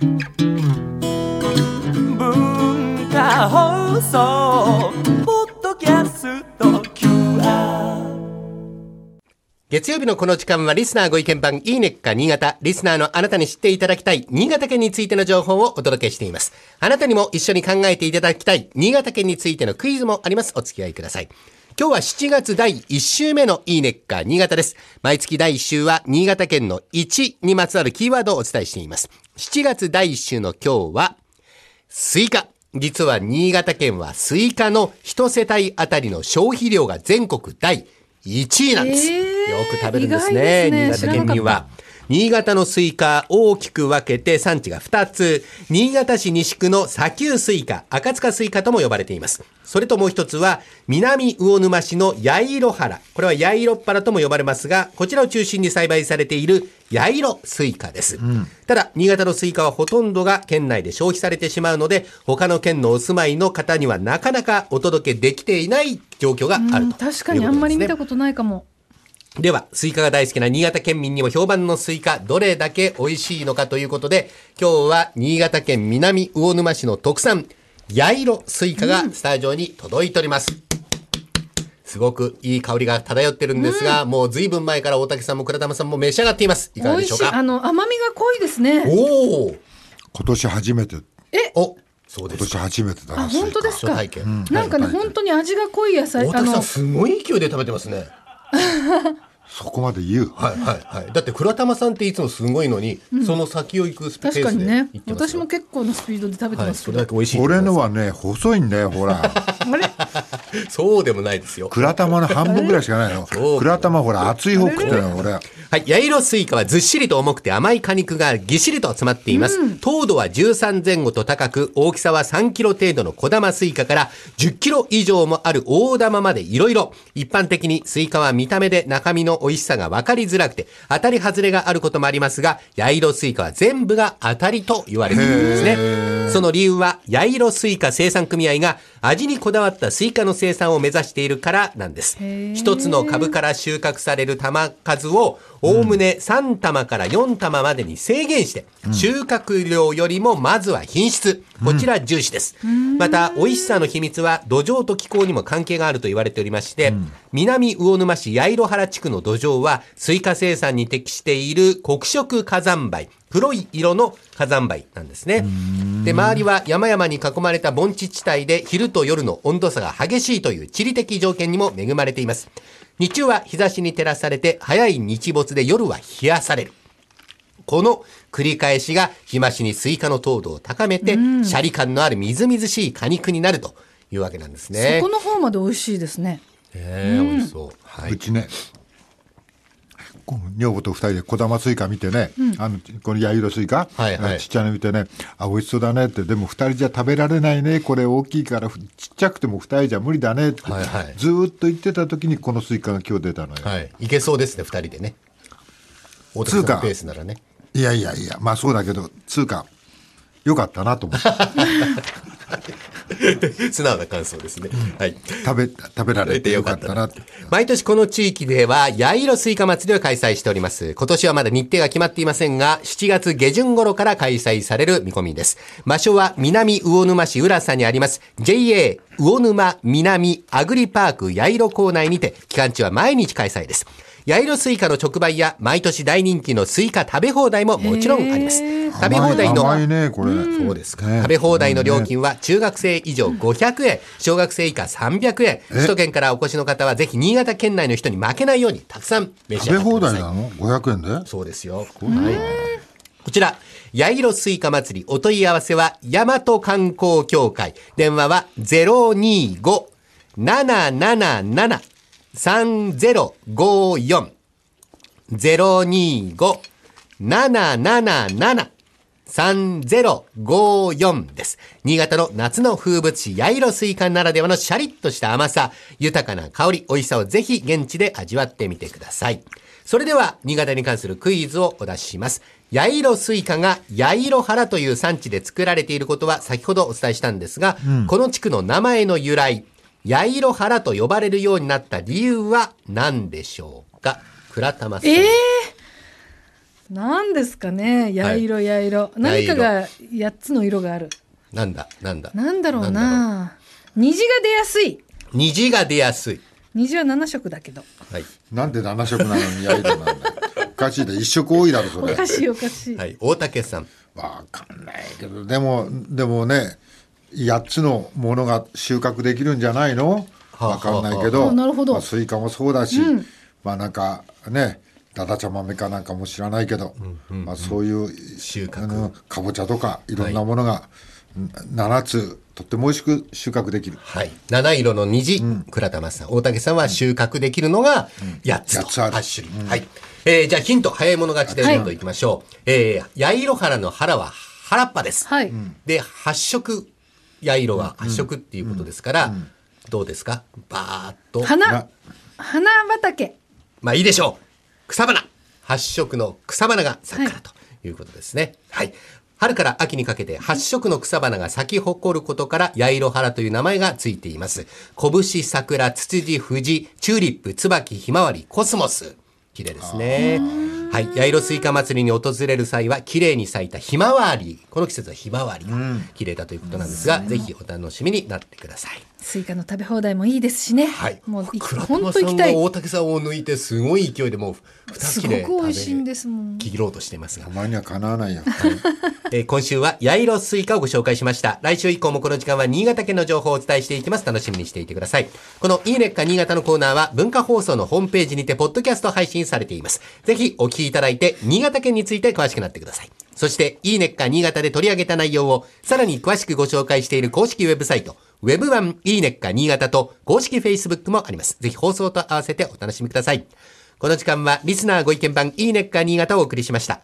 文化放送ポッドキャスト QR 月曜日のこの時間はリスナーご意見番いいねっか新潟。リスナーのあなたに知っていただきたい新潟県についての情報をお届けしています。あなたにも一緒に考えていただきたい新潟県についてのクイズもあります。お付き合いください。今日は7月第1週目のいいねっか新潟です。毎月第1週は新潟県の1にまつわるキーワードをお伝えしています。7月第1週の今日は、スイカ。実は新潟県はスイカの一世帯あたりの消費量が全国第1位なんです。えーよく食べるんです意ね。すね新潟県民は。新潟のスイカ大きく分けて産地が2つ。新潟市西区の砂丘スイカ、赤塚スイカとも呼ばれています。それともう一つは、南魚沼市の八色原。これは八色っ原とも呼ばれますが、こちらを中心に栽培されている八色スイカです。ただ、新潟のスイカはほとんどが県内で消費されてしまうので、他の県のお住まいの方にはなかなかお届けできていない状況があるとね。確かにあんまり見たことないかも。では、スイカが大好きな新潟県民にも評判のスイカ、どれだけ美味しいのかということで、今日は新潟県南魚沼市の特産、八色スイカがスタジオに届いております。すごくいい香りが漂ってるんですが、もう随分前から大竹さんも倉玉さんも召し上がっています。いかが。でしょうか？あの、甘みが濃いですね。おお今年初めておそう今ですか。年初めてだなあ、本当ですか？なんかね、はい本当に味が濃い野菜。あの大竹さん、、すごい勢いで食べてますね。そこまで言う？はいはいはい。だって倉玉さんっていつもすごいのに、その先を行くスペースで確かにね。行ってますよ。私も結構なスピードで食べてはい、ます。けど、それだけ美味しい。俺のはね細いんだよほら。あれ？そうでもないですよ。倉玉の半分ぐらいしかないの。倉玉ほら厚い方食ってるの俺はい。八色スイカはずっしりと重くて甘い果肉がぎっしりと詰まっています。糖度は13前後と高く、大きさは3キロ程度の小玉スイカから10キロ以上もある大玉までいろいろ。一般的にスイカは見た目で中身の美味しさが分かりづらくて、当たり外れがあることもありますが、八色スイカは全部が当たりと言われているんですね。その理由は、八色スイカ生産組合が味にこだわったスイカの生産を目指しているからなんです。一つの株から収穫される玉数を、おおむね3玉から4玉までに制限して、収穫量よりもまずは品質。こちら重視です。また、美味しさの秘密は土壌と気候にも関係があると言われておりまして、南魚沼市八色原地区の土壌は、スイカ生産に適している黒色火山灰。黒い色の火山灰なんですね。で、周りは山々に囲まれた盆地地帯で昼と夜の温度差が激しいという地理的条件にも恵まれています。日中は日差しに照らされて早い日没で夜は冷やされる。この繰り返しが日増しにスイカの糖度を高めて、シャリ感のあるみずみずしい果肉になるというわけなんですね。底の方まで美味しいですね。ええ美味しそう。はい。うちね女房と二人で小玉スイカ見てね、あのこの八色スイカ、はいはい。ちっちゃいの見てねあ美味しそうだねって。でも二人じゃ食べられないね。これ大きいからふちっちゃくても二人じゃ無理だねって、はいはい。ずーっと言ってた時にこのスイカが今日出たのよ、はい。いけそうですね、二人でね。大竹さんのペースならね。いやいやいやまあそうだけどつうかよかったなと思って 素直な感想ですね。はい。食べ食べられてよかったなって毎年この地域では、八色スイカ祭りを開催しております。今年はまだ日程が決まっていませんが、7月下旬頃から開催される見込みです。場所は南魚沼市浦佐にあります、JA 魚沼南アグリパーク八色校内にて、期間中は毎日開催です。八色スイカの直売や毎年大人気のスイカ食べ放題ももちろんあります。食べ放題の甘い甘いねこれ、そうですか。ね食べ放題の料金は中学生以上500円、小学生以下300円。首都圏からお越しの方はぜひ新潟県内の人に負けないようにたくさん召し上がってください。食べ放題なの？500円で？そうですよ。はい。こちら、八色スイカ祭りお問い合わせは、大和観光協会。電話は025-777-3054。025-777-3054です。新潟の夏の風物詩、八色スイカならではのシャリッとした甘さ、豊かな香り、美味しさをぜひ現地で味わってみてください。それでは、新潟に関するクイズをお出しします。八色スイカが八色原という産地で作られていることは先ほどお伝えしたんですが、この地区の名前の由来、八色原と呼ばれるようになった理由は何でしょうか？くらたまさん。ええなんですかね？八色八色。何かが8つの色がある。なんだ？なんだ？なんだろうな。虹が出やすい。虹が出やすい。虹は7色だけど。はい。なんで7色なのにヤイロなんだよ。おかしいだ一色多いだろそれ。おかしいおかしい、はい。大竹さん。わかんないけどでもでもね8つのものが収穫できるんじゃないの？はあわかんないけはどあ。なるほど。まあ、スイカもそうだし、まあなんかねだだちゃ豆かなんかも知らないけど、まあ、そういう収穫。かぼちゃとかいろんなものが、7つとっても美味しく収穫できる。はい。七色の虹、倉玉さん。大竹さんは収穫できるのが8つと。八つある。8種類。はい。えー、じゃあヒント、早い者勝ちでどんどんいきましょう。えー、八色原の原は原っぱです。はい、で、発色、八色は発色っていうことですから、どうですか？バーっと。花な花畑まあいいでしょう。草花。発色の草花が咲くからということですね。はい。春から秋にかけて八色の草花が咲き誇ることから、八色原という名前がついています。こぶし、桜、ツツジ、藤、チューリップ、椿、ひまわり、コスモス。綺麗ですね。はい。八色スイカ祭りに訪れる際は、綺麗に咲いたひまわり。この季節はひまわりが綺麗だということなんですが、ぜひお楽しみになってください。スイカの食べ放題もいいですしね、はい。もう本当行きたい大竹さんを抜いて、すごい勢いでもう、二す切れごく美味しいんですもん切ろうとしていますがお。前にはかなわないよえー今週は八色スイカをご紹介しました。来週以降もこの時間は新潟県の情報をお伝えしていきます。楽しみにしていてください。このいいねっか新潟のコーナーは文化放送のホームページにてポッドキャスト配信されています。ぜひお聞きいただいて新潟県について詳しくなってください。そしていいねっか新潟で取り上げた内容をさらに詳しくご紹介している公式ウェブサイト、ウェブ版いいねっか新潟と公式 Facebook もあります。ぜひ放送と合わせてお楽しみください。この時間はリスナーご意見番いいねっか新潟をお送りしました。